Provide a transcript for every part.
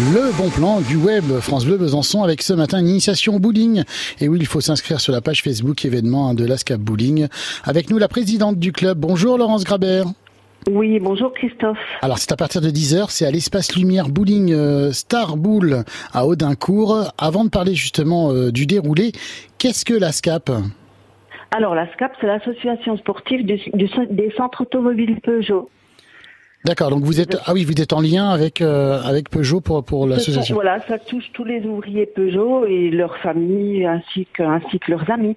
Le bon plan du web France Bleu Besançon avec ce matin une initiation au bowling. Et oui, il faut s'inscrire sur la page Facebook événement de l'ASCAP Bowling. Avec nous la présidente du club. Bonjour Laurence Grabert. Oui, bonjour Christophe. Alors c'est à partir de 10h, c'est à l'espace Lumière Bowling euh, Star Bowl à Audincourt. Avant de parler justement euh, du déroulé, qu'est-ce que l'ASCAP? Alors l'ASCAP, c'est l'association sportive du, des centres automobiles Peugeot. D'accord, donc vous êtes ah oui, vous êtes en lien avec euh, avec Peugeot pour pour l'association. Voilà, ça touche tous les ouvriers Peugeot et leurs familles ainsi que ainsi que leurs amis.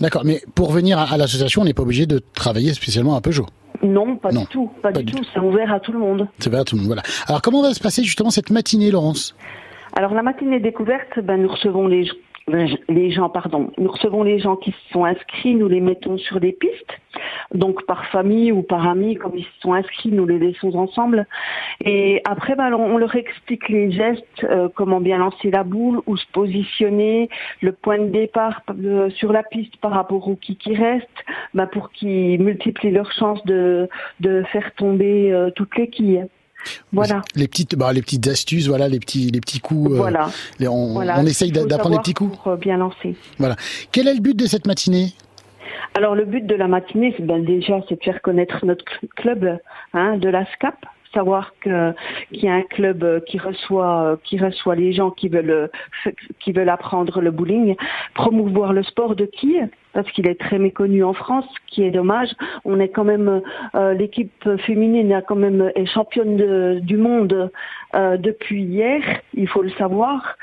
D'accord, mais pour venir à, l'association, on n'est pas obligé de travailler spécialement à Peugeot. Non, pas du tout, pas, du, tout. C'est ouvert à tout le monde. C'est ouvert à tout le monde, voilà. Alors comment va se passer justement cette matinée, Laurence? Alors la matinée découverte, ben nous recevons les les gens, pardon, nous recevons les gens qui se sont inscrits, nous les mettons sur des pistes, donc par famille ou par amis, comme ils se sont inscrits, nous les laissons ensemble. Et après, ben, on leur explique les gestes, euh, comment bien lancer la boule, où se positionner, le point de départ euh, sur la piste par rapport aux qui qui restent, ben, pour qu'ils multiplient leurs chances de, de faire tomber euh, toutes les quilles. Voilà. Les petites, bah, les petites astuces, voilà, les petits, les petits coups. Euh, voilà. on, on, essaye d'apprendre les petits coups. Pour euh, bien lancer. Voilà. Quel est le but de cette matinée? Alors le but de la matinée, c'est ben, déjà, c'est de faire connaître notre club hein, de la SCAP savoir qu'il y a un club euh, qui reçoit euh, qui reçoit les gens qui veulent euh, qui veulent apprendre le bowling, promouvoir le sport de qui? Parce qu'il est très méconnu en France, qui est dommage. On est quand même l'équipe féminine est quand même est championne du monde depuis hier, il faut le savoir.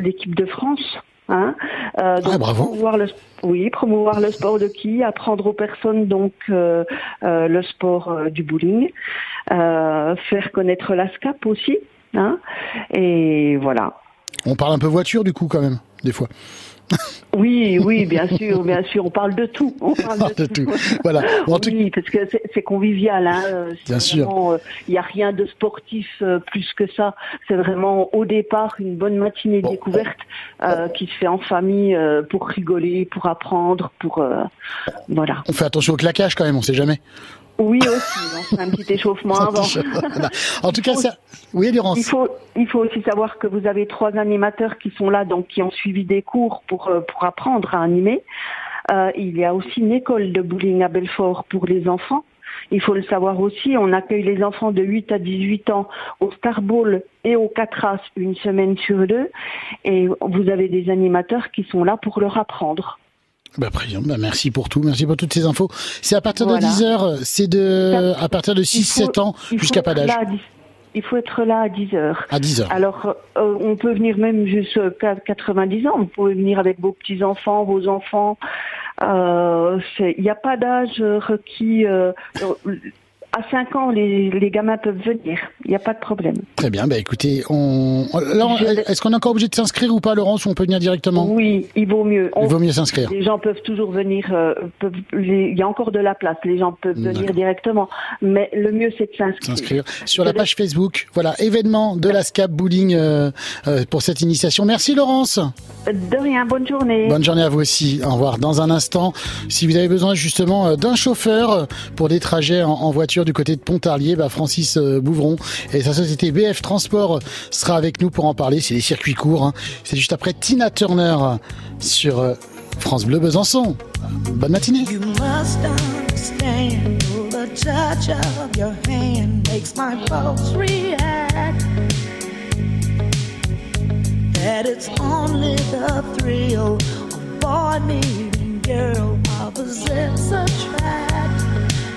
l'équipe de France. Hein euh, donc, ah, bravo. Promouvoir le, oui, promouvoir le sport de qui, apprendre aux personnes donc euh, euh, le sport du bowling, faire connaître la SCAP aussi, hein, et voilà. On parle un peu voiture du coup quand même, des fois. Oui, oui, bien sûr, bien sûr. On parle de tout. On parle de, tout. Voilà. oui, parce que c'est convivial. Hein. Euh, bien sûr. Il n'y a rien de sportif euh, plus que ça. C'est vraiment au départ une bonne matinée découverte euh, qui se fait en famille pour rigoler, pour apprendre, pour voilà. On fait attention au claquage quand même. On ne sait jamais. Oui aussi, un petit échauffement avant. en tout cas, ça... oui, Laurence. Il faut, il faut aussi savoir que vous avez trois animateurs qui sont là, donc qui ont suivi des cours pour euh, pour apprendre à animer. Euh, il y a aussi une école de bowling à Belfort pour les enfants. Il faut le savoir aussi, on accueille les enfants de 8 à 18 ans au Star Bowl et au Catras une semaine sur deux. Et vous avez des animateurs qui sont là pour leur apprendre. Bah, bah, merci pour tout, merci pour toutes ces infos. C'est à partir de 10 heures, c'est de à partir de 6-7 ans jusqu'à pas d'âge. Il faut être là à 10 heures. À 10 heures. Alors, euh, on peut venir même jusqu'à 90 ans. Vous pouvez venir avec vos petits-enfants, vos enfants. Euh, il n'y a pas d'âge requis. Euh, à 5 ans, les, les, gamins peuvent venir. Il n'y a pas de problème. Très bien. Bah, écoutez, on... est-ce qu'on est encore obligé de s'inscrire ou pas, Laurence, ou on peut venir directement? Oui, il vaut mieux. Il vaut mieux s'inscrire. Les gens peuvent toujours venir. Euh, il y a encore de la place. Les gens peuvent venir directement. Mais le mieux, c'est de s'inscrire. Sur la page Facebook. Voilà, événement de la SCAP Bowling euh, euh, pour cette initiation. Merci, Laurence. De rien. Bonne journée. Bonne journée à vous aussi. Au revoir. Dans un instant, si vous avez besoin justement d'un chauffeur pour des trajets en voiture, du côté de Pontarlier, bah Francis euh, Bouvron et sa société BF Transport sera avec nous pour en parler. C'est des circuits courts. Hein. C'est juste après Tina Turner sur euh, France Bleu Besançon. Bonne matinée.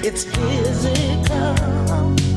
It's physical.